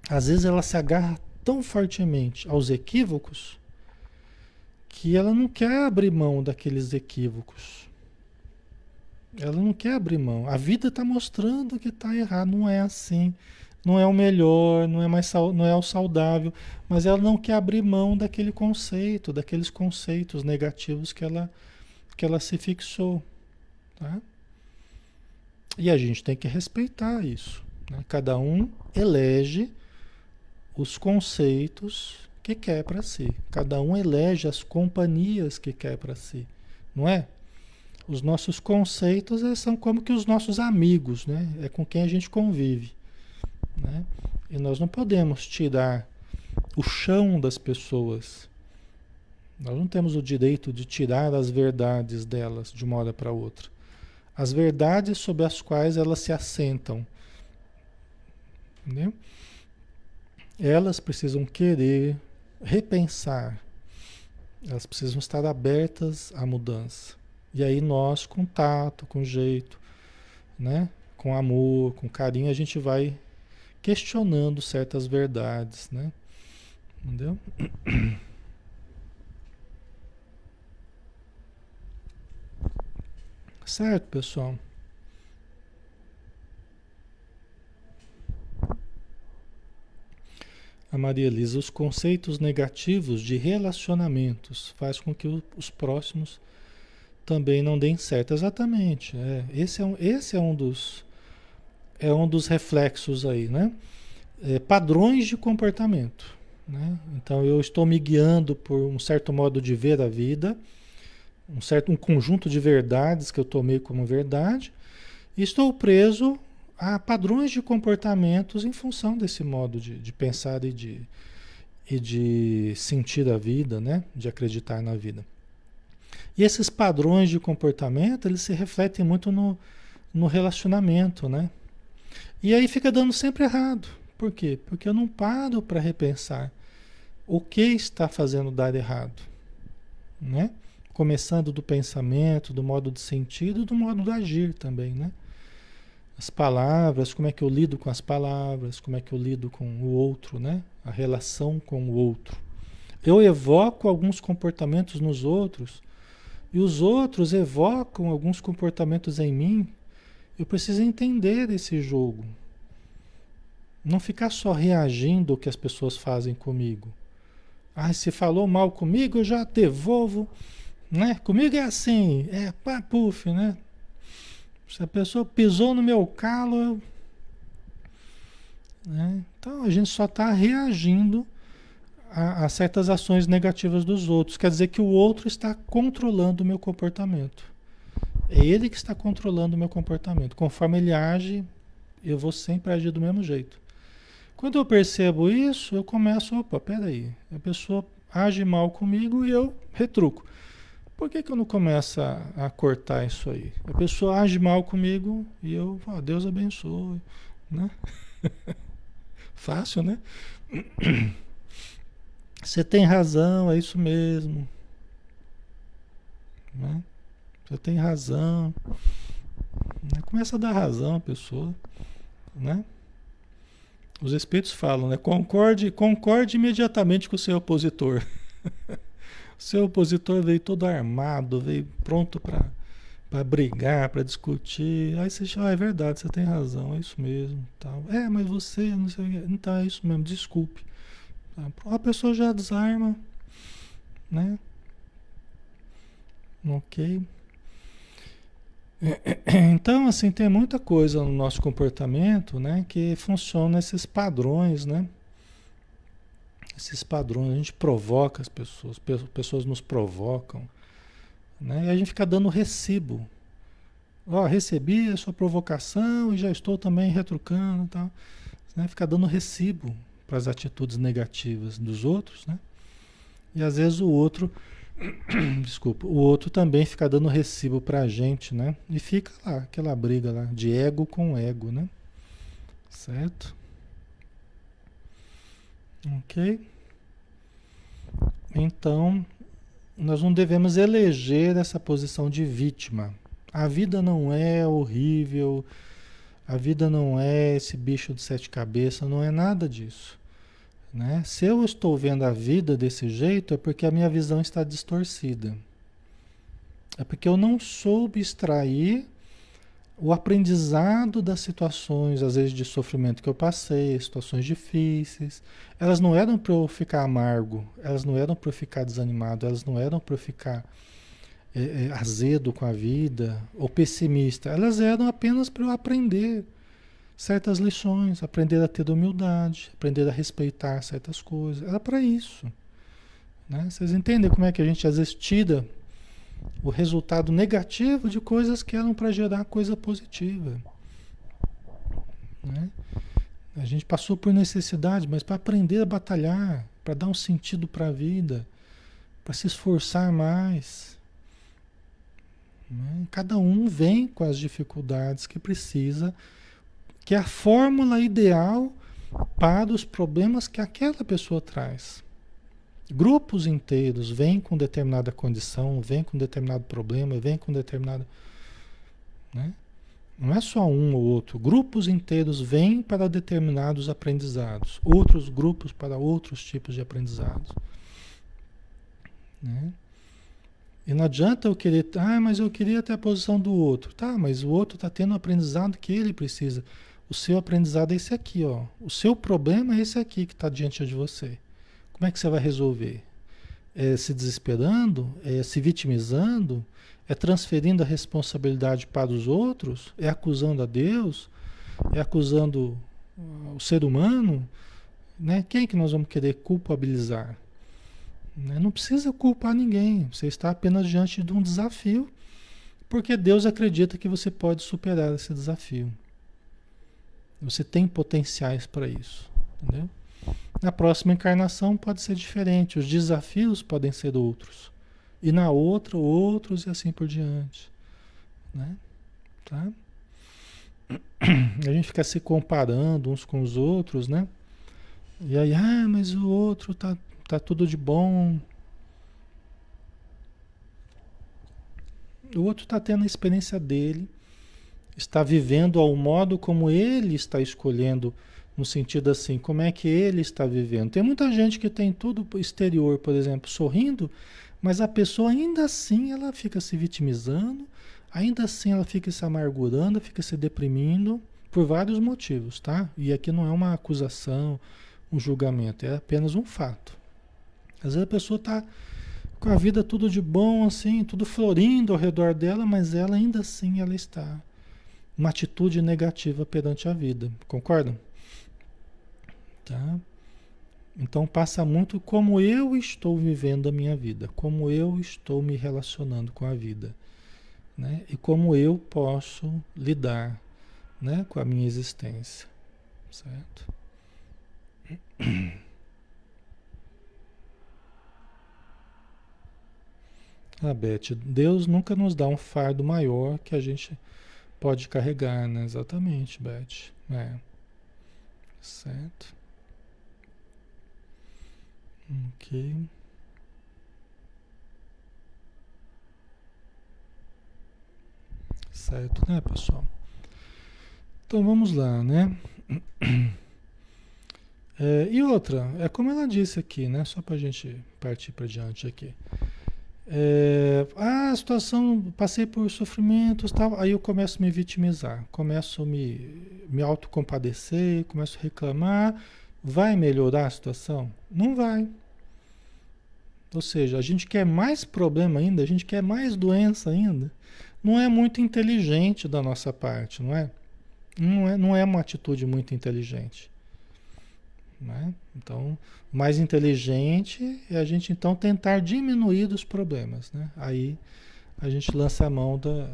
Às vezes ela se agarra tão fortemente aos equívocos que ela não quer abrir mão daqueles equívocos. Ela não quer abrir mão. A vida está mostrando que está errado, não é assim. Não é o melhor, não é, mais, não é o saudável, mas ela não quer abrir mão daquele conceito, daqueles conceitos negativos que ela, que ela se fixou. Tá? E a gente tem que respeitar isso. Né? Cada um elege os conceitos que quer para si. Cada um elege as companhias que quer para si. Não é? Os nossos conceitos são como que os nossos amigos, né? É com quem a gente convive. Né? E nós não podemos tirar o chão das pessoas. Nós não temos o direito de tirar as verdades delas de uma hora para outra. As verdades sobre as quais elas se assentam. Entendeu? Elas precisam querer repensar. Elas precisam estar abertas à mudança. E aí nós, com tato, com jeito, né? com amor, com carinho, a gente vai questionando certas verdades, né? Entendeu? Certo, pessoal? a Maria Elisa, os conceitos negativos de relacionamentos faz com que os próximos também não deem certo. Exatamente. É, esse, é um, esse é um dos é um dos reflexos aí, né? É, padrões de comportamento. Né? Então eu estou me guiando por um certo modo de ver a vida, um certo um conjunto de verdades que eu tomei como verdade, e estou preso a padrões de comportamentos em função desse modo de, de pensar e de, e de sentir a vida, né? de acreditar na vida. E esses padrões de comportamento, eles se refletem muito no, no relacionamento, né? E aí fica dando sempre errado. Por quê? Porque eu não paro para repensar o que está fazendo dar errado, né? Começando do pensamento, do modo de sentido, do modo de agir também, né? as palavras, como é que eu lido com as palavras, como é que eu lido com o outro, né? A relação com o outro. Eu evoco alguns comportamentos nos outros e os outros evocam alguns comportamentos em mim. Eu preciso entender esse jogo. Não ficar só reagindo ao que as pessoas fazem comigo. Ah, se falou mal comigo, eu já devolvo, né? Comigo é assim, é pá, puf, né? Se a pessoa pisou no meu calo, eu... né? então a gente só está reagindo a, a, certas ações negativas dos outros. Quer dizer que o outro está controlando o meu comportamento. É ele que está controlando o meu comportamento. Conforme ele age, eu vou sempre agir do mesmo jeito. Quando eu percebo isso, eu começo, opa, peraí, a pessoa age mal comigo e eu retruco. Por que, que eu não começo a, a, cortar isso aí? A pessoa age mal comigo e eu, oh, Deus abençoe, né? Fácil, né? Você tem razão, é isso mesmo. Né? Você tem razão. Né? Começa a dar razão à pessoa, né? Os espíritos falam, né? Concorde, concorde imediatamente com o seu opositor. Seu opositor veio todo armado, veio pronto para brigar, para discutir. Aí você fala, ah, é verdade, você tem razão, é isso mesmo. Tal. É, mas você, não sei o. Então é isso mesmo, desculpe. A pessoa já desarma, né? Ok. Então, assim, tem muita coisa no nosso comportamento, né, que funciona esses padrões, né? esses padrões, a gente provoca as pessoas, pessoas nos provocam, né? E a gente fica dando recibo. Ó, recebi a sua provocação e já estou também retrucando, tal. Né? Fica dando recibo para as atitudes negativas dos outros, né? E às vezes o outro, desculpa, o outro também fica dando recibo para a gente, né? E fica lá, aquela briga lá de ego com ego, né? Certo? Ok? Então, nós não devemos eleger essa posição de vítima. A vida não é horrível, a vida não é esse bicho de sete cabeças, não é nada disso. Né? Se eu estou vendo a vida desse jeito, é porque a minha visão está distorcida. É porque eu não soube extrair o aprendizado das situações, às vezes de sofrimento que eu passei, situações difíceis, elas não eram para eu ficar amargo, elas não eram para eu ficar desanimado, elas não eram para eu ficar é, é, azedo com a vida ou pessimista, elas eram apenas para eu aprender certas lições, aprender a ter humildade, aprender a respeitar certas coisas, era para isso. Né? Vocês entendem como é que a gente às vezes tira o resultado negativo de coisas que eram para gerar coisa positiva. Né? A gente passou por necessidade, mas para aprender a batalhar, para dar um sentido para a vida, para se esforçar mais. Né? Cada um vem com as dificuldades que precisa, que é a fórmula ideal para os problemas que aquela pessoa traz. Grupos inteiros vêm com determinada condição, vêm com determinado problema, vêm com determinada. Né? Não é só um ou outro. Grupos inteiros vêm para determinados aprendizados, outros grupos para outros tipos de aprendizados. Né? E não adianta eu querer, ah, mas eu queria ter a posição do outro. Tá, mas o outro está tendo o aprendizado que ele precisa. O seu aprendizado é esse aqui, ó. O seu problema é esse aqui que está diante de você. Como é que você vai resolver? É se desesperando? É se vitimizando? É transferindo a responsabilidade para os outros? É acusando a Deus? É acusando o ser humano? Né? Quem é que nós vamos querer culpabilizar? Né? Não precisa culpar ninguém. Você está apenas diante de um desafio, porque Deus acredita que você pode superar esse desafio. Você tem potenciais para isso. Entendeu? Na próxima encarnação pode ser diferente, os desafios podem ser outros. E na outra, outros e assim por diante. Né? Tá? A gente fica se comparando uns com os outros, né? E aí, ah, mas o outro tá, tá tudo de bom. O outro está tendo a experiência dele, está vivendo ao modo como ele está escolhendo, no sentido assim, como é que ele está vivendo. Tem muita gente que tem tudo exterior, por exemplo, sorrindo, mas a pessoa ainda assim ela fica se vitimizando, ainda assim ela fica se amargurando, fica se deprimindo por vários motivos, tá? E aqui não é uma acusação, um julgamento, é apenas um fato. Às vezes a pessoa está com a vida tudo de bom, assim, tudo florindo ao redor dela, mas ela ainda assim ela está uma atitude negativa perante a vida. Concordam? Tá? Então passa muito como eu estou vivendo a minha vida, como eu estou me relacionando com a vida, né? E como eu posso lidar, né, com a minha existência, certo? Ah, Beth, Deus nunca nos dá um fardo maior que a gente pode carregar, né? Exatamente, Beth. É. Certo. Ok. Certo, né, pessoal? Então vamos lá, né? É, e outra, é como ela disse aqui, né? Só para a gente partir para diante aqui. É, ah, a situação, passei por sofrimentos tal, aí eu começo a me vitimizar, começo a me, me autocompadecer, começo a reclamar. Vai melhorar a situação? Não vai. Ou seja, a gente quer mais problema ainda, a gente quer mais doença ainda. Não é muito inteligente da nossa parte, não é? Não é, não é uma atitude muito inteligente. Né? Então, mais inteligente é a gente então tentar diminuir os problemas. Né? Aí a gente lança a mão da,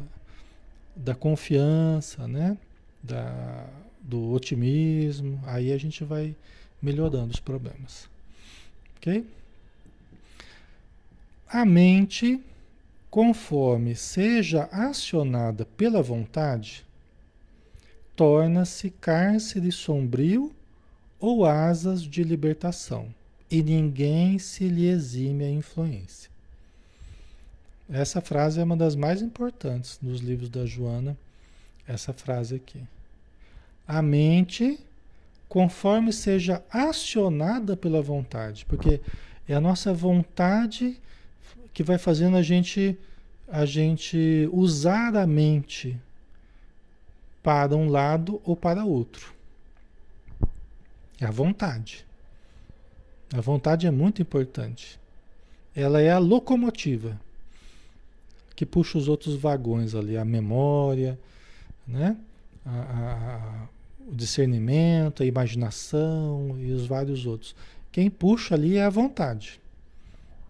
da confiança, né? da, do otimismo, aí a gente vai melhorando os problemas. Ok? A mente, conforme seja acionada pela vontade, torna-se cárcere sombrio ou asas de libertação, e ninguém se lhe exime a influência. Essa frase é uma das mais importantes dos livros da Joana, essa frase aqui. A mente, conforme seja acionada pela vontade, porque é a nossa vontade que vai fazendo a gente a gente usar a mente para um lado ou para outro. É a vontade. A vontade é muito importante. Ela é a locomotiva que puxa os outros vagões ali, a memória, né? A, a, o discernimento, a imaginação e os vários outros. Quem puxa ali é a vontade.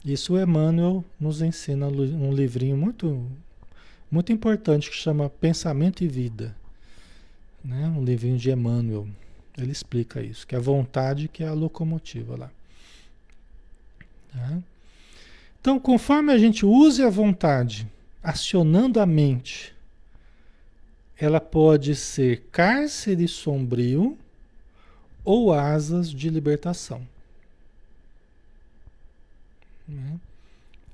Isso o Emmanuel nos ensina um livrinho muito, muito importante que chama Pensamento e Vida. Né? Um livrinho de Emmanuel. Ele explica isso, que é a vontade que é a locomotiva lá. Tá? Então, conforme a gente use a vontade, acionando a mente, ela pode ser cárcere sombrio ou asas de libertação. Né?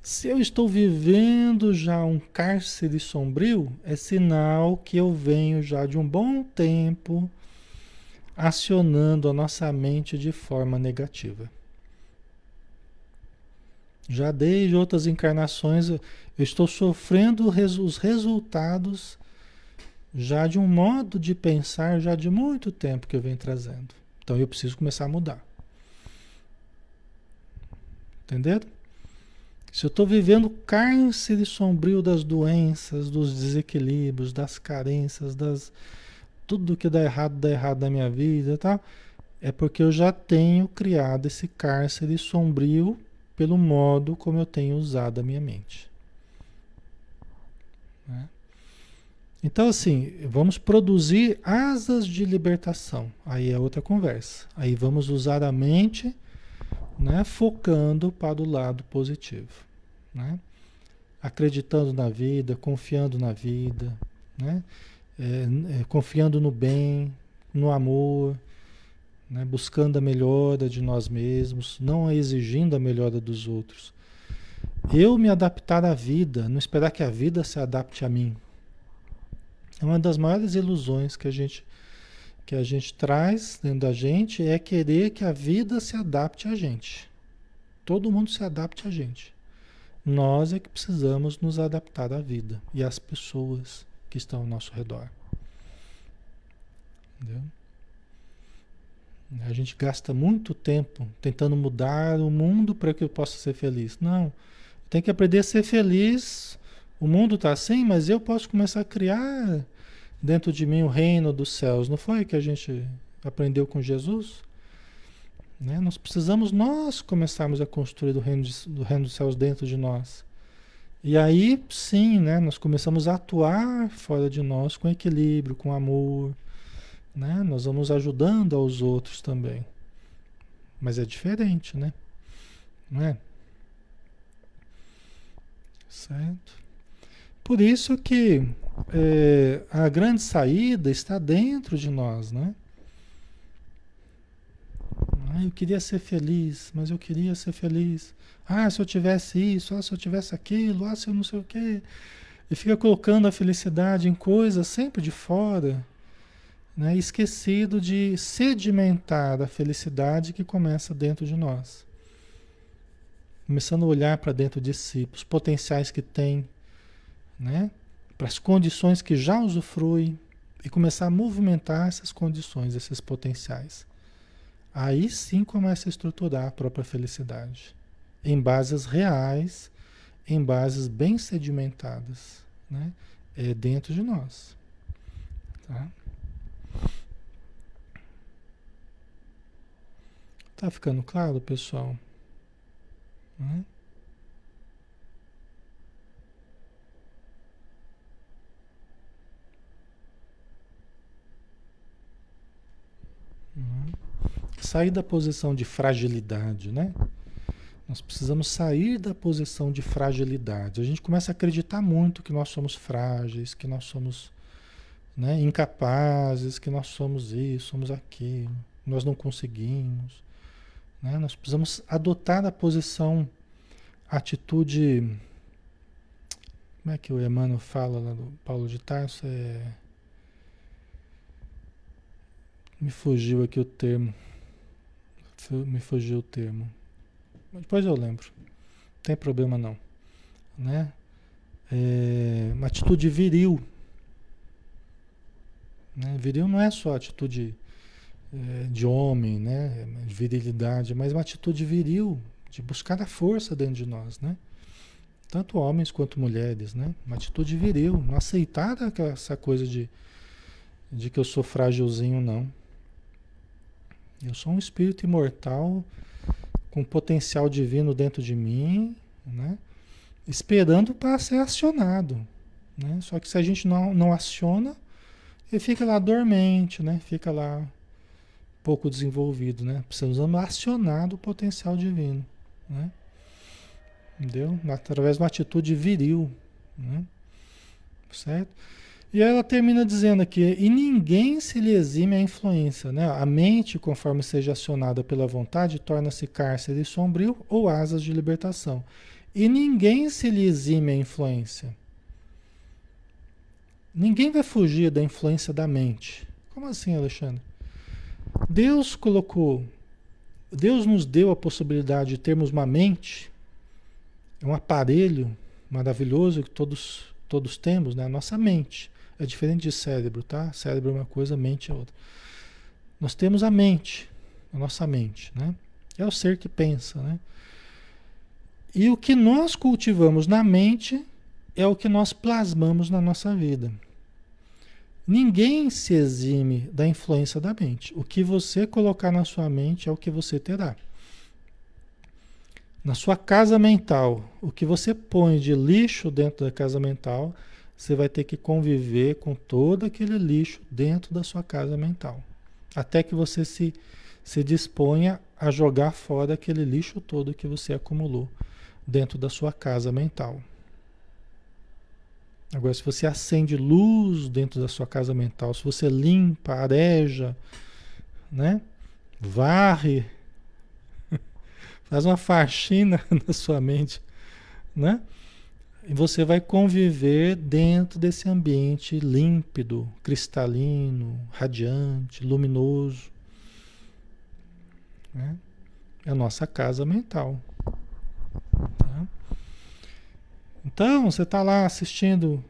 Se eu estou vivendo já um cárcere sombrio, é sinal que eu venho já de um bom tempo acionando a nossa mente de forma negativa. Já desde outras encarnações eu estou sofrendo os resultados já de um modo de pensar já de muito tempo que eu venho trazendo. Então eu preciso começar a mudar. Entenderam? Se eu estou vivendo cárcere sombrio das doenças, dos desequilíbrios, das carências, das tudo que dá errado, dá errado na minha vida, tá? É porque eu já tenho criado esse cárcere sombrio pelo modo como eu tenho usado a minha mente. Né? Então, assim, vamos produzir asas de libertação. Aí é outra conversa. Aí vamos usar a mente né, focando para o lado positivo. Né? Acreditando na vida, confiando na vida, né? É, é, confiando no bem, no amor, né? buscando a melhora de nós mesmos, não exigindo a melhora dos outros. Eu me adaptar à vida, não esperar que a vida se adapte a mim. É uma das maiores ilusões que a gente que a gente traz dentro da gente é querer que a vida se adapte a gente. Todo mundo se adapte a gente. Nós é que precisamos nos adaptar à vida e às pessoas que estão ao nosso redor. Entendeu? A gente gasta muito tempo tentando mudar o mundo para que eu possa ser feliz. Não. Tem que aprender a ser feliz. O mundo está assim, mas eu posso começar a criar dentro de mim o reino dos céus. Não foi que a gente aprendeu com Jesus? Né? Nós precisamos nós começarmos a construir o reino, de, reino dos céus dentro de nós. E aí sim, né, nós começamos a atuar fora de nós com equilíbrio, com amor. Né? Nós vamos ajudando aos outros também. Mas é diferente, né? Não é? Certo? Por isso que é, a grande saída está dentro de nós, né? Ah, eu queria ser feliz, mas eu queria ser feliz. Ah, se eu tivesse isso, ah, se eu tivesse aquilo, ah, se eu não sei o quê. E fica colocando a felicidade em coisas sempre de fora, né? esquecido de sedimentar a felicidade que começa dentro de nós. Começando a olhar para dentro de si, para os potenciais que tem, né? para as condições que já usufrui e começar a movimentar essas condições, esses potenciais. Aí sim começa a estruturar a própria felicidade, em bases reais, em bases bem sedimentadas, né? É dentro de nós. Tá? Tá ficando claro, pessoal? Né? Sair da posição de fragilidade, né? Nós precisamos sair da posição de fragilidade. A gente começa a acreditar muito que nós somos frágeis, que nós somos né, incapazes, que nós somos isso, somos aquilo, nós não conseguimos. Né? Nós precisamos adotar a posição, a atitude. Como é que o Emmanuel fala lá do Paulo de Tarso? É Me fugiu aqui o termo. Me fugiu o termo. Depois eu lembro. Não tem problema não. Né? É uma atitude viril. Né? Viril não é só atitude é, de homem, né? De virilidade, mas uma atitude viril, de buscar a força dentro de nós, né? Tanto homens quanto mulheres, né? Uma atitude viril, não aceitar essa coisa de, de que eu sou frágilzinho, não. Eu sou um espírito imortal com potencial divino dentro de mim, né? esperando para ser acionado. Né? Só que se a gente não, não aciona, ele fica lá dormente, né? fica lá pouco desenvolvido. Né? Precisamos acionar o potencial divino. Né? Entendeu? Através de uma atitude viril. Né? Certo? E ela termina dizendo aqui: e ninguém se lhe exime a influência, né? A mente, conforme seja acionada pela vontade, torna-se cárcere sombrio ou asas de libertação. E ninguém se lhe exime a influência. Ninguém vai fugir da influência da mente. Como assim, Alexandre? Deus colocou, Deus nos deu a possibilidade de termos uma mente, um aparelho maravilhoso que todos, todos temos, né? a nossa mente. É diferente de cérebro, tá? Cérebro é uma coisa, mente é outra. Nós temos a mente, a nossa mente, né? É o ser que pensa, né? E o que nós cultivamos na mente é o que nós plasmamos na nossa vida. Ninguém se exime da influência da mente. O que você colocar na sua mente é o que você terá. Na sua casa mental, o que você põe de lixo dentro da casa mental, você vai ter que conviver com todo aquele lixo dentro da sua casa mental. Até que você se, se disponha a jogar fora aquele lixo todo que você acumulou dentro da sua casa mental. Agora, se você acende luz dentro da sua casa mental, se você limpa, areja, né? varre, faz uma faxina na sua mente, né? E você vai conviver dentro desse ambiente límpido, cristalino, radiante, luminoso. Né? É a nossa casa mental. Tá? Então, você está lá assistindo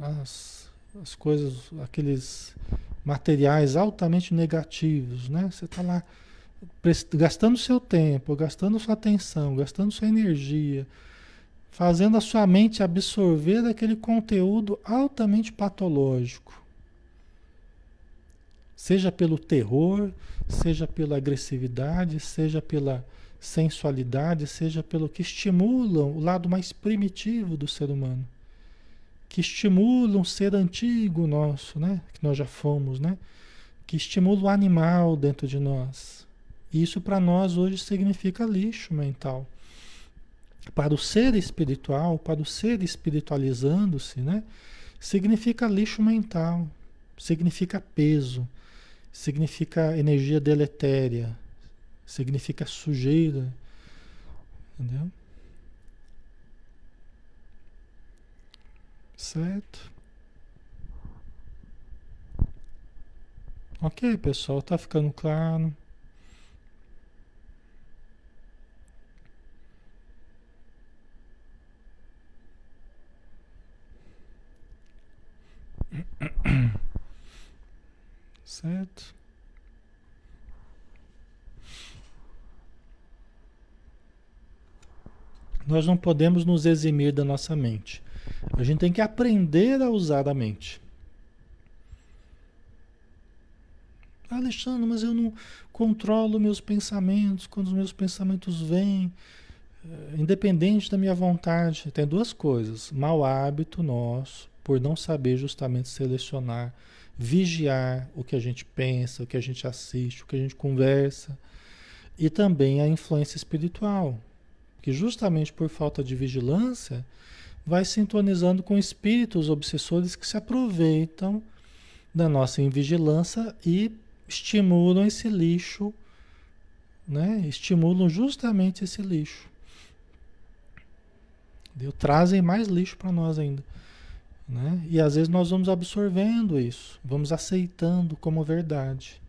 as, as coisas, aqueles materiais altamente negativos, né? Você está lá gastando seu tempo, gastando sua atenção, gastando sua energia, fazendo a sua mente absorver aquele conteúdo altamente patológico. Seja pelo terror, seja pela agressividade, seja pela sensualidade, seja pelo que estimulam o lado mais primitivo do ser humano, que estimulam o ser antigo nosso, né? Que nós já fomos, né? Que estimula o animal dentro de nós. Isso para nós hoje significa lixo mental. Para o ser espiritual, para o ser espiritualizando-se, né? Significa lixo mental, significa peso, significa energia deletéria, significa sujeira. Entendeu? Certo? Ok, pessoal, tá ficando claro. Certo? Nós não podemos nos eximir da nossa mente. A gente tem que aprender a usar a mente. Alexandre, mas eu não controlo meus pensamentos. Quando os meus pensamentos vêm, eh, independente da minha vontade, tem duas coisas: mau hábito nosso, por não saber justamente selecionar, vigiar o que a gente pensa, o que a gente assiste, o que a gente conversa, e também a influência espiritual que justamente por falta de vigilância vai sintonizando com espíritos obsessores que se aproveitam da nossa invigilância e estimulam esse lixo, né? Estimulam justamente esse lixo. Entendeu? Trazem mais lixo para nós ainda. Né? E às vezes nós vamos absorvendo isso, vamos aceitando como verdade.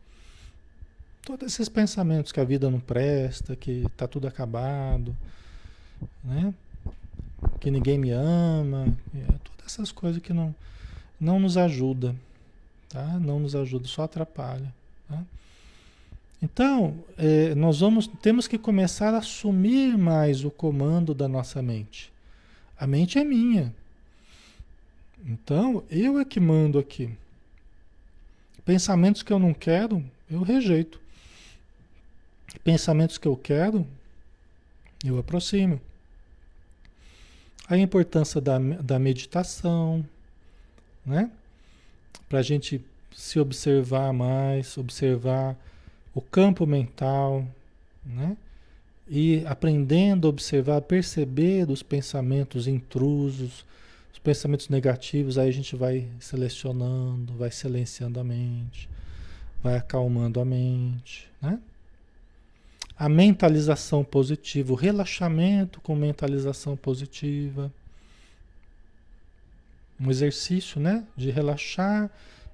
Todos esses pensamentos que a vida não presta, que está tudo acabado, né? Que ninguém me ama, é, todas essas coisas que não, não nos ajuda, tá? Não nos ajuda, só atrapalha. Tá? Então, é, nós vamos, temos que começar a assumir mais o comando da nossa mente. A mente é minha. Então, eu é que mando aqui. Pensamentos que eu não quero, eu rejeito. Pensamentos que eu quero, eu aproximo. A importância da, da meditação, né? Para a gente se observar mais, observar o campo mental, né? E aprendendo a observar, perceber os pensamentos intrusos, os pensamentos negativos, aí a gente vai selecionando, vai silenciando a mente, vai acalmando a mente, né? a mentalização positiva, o relaxamento com mentalização positiva. Um exercício, né, de relaxar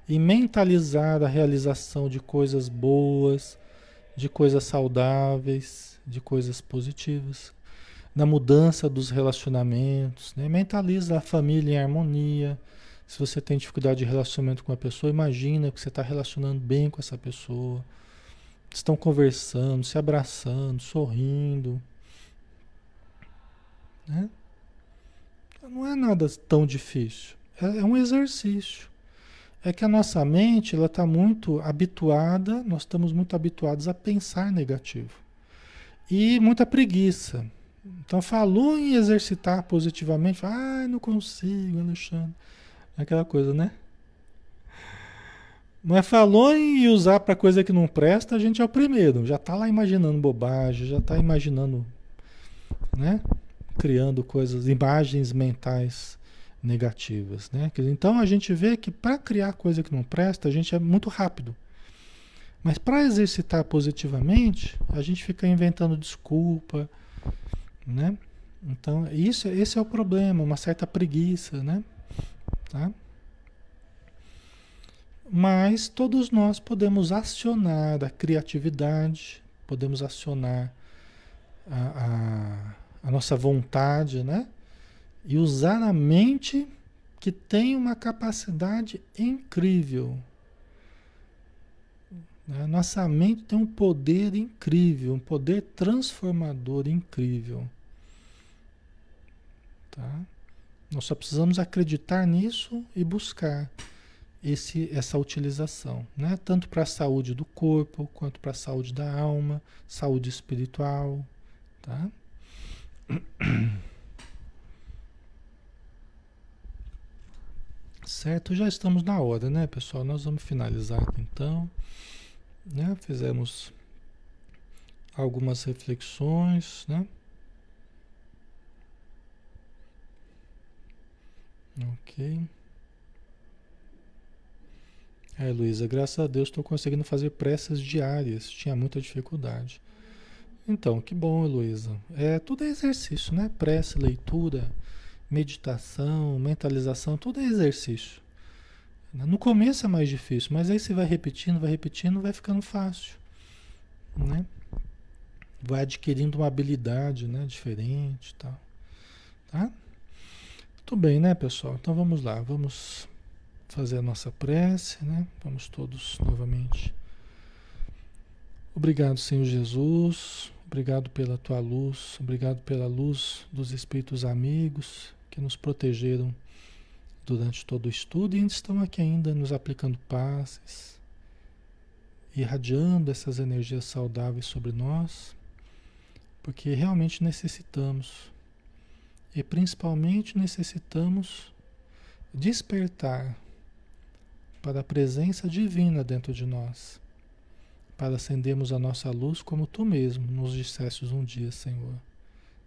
e mentalizar a realização de coisas boas, de coisas saudáveis, de coisas positivas, na mudança dos relacionamentos, né? Mentaliza a família em harmonia, Se você tem dificuldade de relacionamento com a pessoa, imagina que você está relacionando bem com essa pessoa. Estão conversando, se abraçando, sorrindo. Né? Não é nada tão difícil. É, é um exercício. É que a nossa mente ela está muito habituada, nós estamos muito habituados a pensar negativo. E muita preguiça. Então falou em exercitar positivamente, ah, não consigo, Alexandre. Aquela coisa, né? Mas falou em usar para coisa que não presta, a gente é o primeiro. Já está lá imaginando bobagem, já está imaginando, né? Criando coisas, imagens mentais negativas, né? Então a gente vê que para criar coisa que não presta, a gente é muito rápido. Mas para exercitar positivamente, a gente fica inventando desculpa, né? Então, isso, esse é o problema, uma certa preguiça, né? Tá? Mas todos nós podemos acionar a criatividade, podemos acionar a, a, a nossa vontade, né? E usar a mente que tem uma capacidade incrível. A nossa mente tem um poder incrível, um poder transformador incrível. Tá? Nós só precisamos acreditar nisso e buscar esse, essa utilização, né? tanto para a saúde do corpo, quanto para a saúde da alma, saúde espiritual. Tá? Certo, já estamos na hora, né, pessoal? Nós vamos finalizar então. Né? Fizemos algumas reflexões, né? Ok. É, Luísa, graças a Deus estou conseguindo fazer preces diárias. Tinha muita dificuldade. Então, que bom, Luísa. É, tudo é exercício, né? Prece, leitura, meditação, mentalização, tudo é exercício. No começo é mais difícil, mas aí você vai repetindo, vai repetindo, vai ficando fácil, né? Vai adquirindo uma habilidade, né, diferente, tal. Tá? Tudo bem, né, pessoal? Então vamos lá, vamos fazer a nossa prece, né? Vamos todos novamente. Obrigado, Senhor Jesus. Obrigado pela tua luz, obrigado pela luz dos espíritos amigos que nos protegeram durante todo o estudo e estão aqui ainda nos aplicando passes, irradiando essas energias saudáveis sobre nós, porque realmente necessitamos e principalmente necessitamos despertar para a presença divina dentro de nós, para acendermos a nossa luz como tu mesmo nos dissestes um dia, Senhor.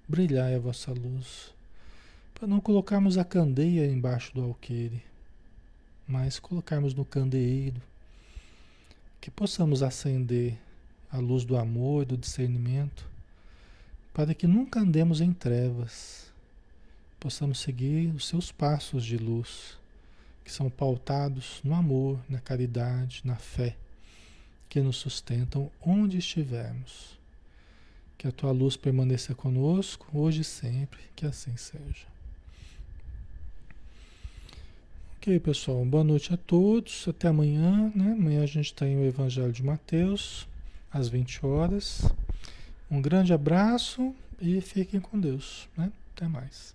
Brilhai a vossa luz, para não colocarmos a candeia embaixo do alqueire, mas colocarmos no candeeiro, que possamos acender a luz do amor, do discernimento, para que nunca andemos em trevas, possamos seguir os seus passos de luz, que são pautados no amor, na caridade, na fé, que nos sustentam onde estivermos. Que a tua luz permaneça conosco, hoje e sempre, que assim seja. Ok, pessoal, boa noite a todos. Até amanhã, né? Amanhã a gente tem o Evangelho de Mateus, às 20 horas. Um grande abraço e fiquem com Deus, né? Até mais.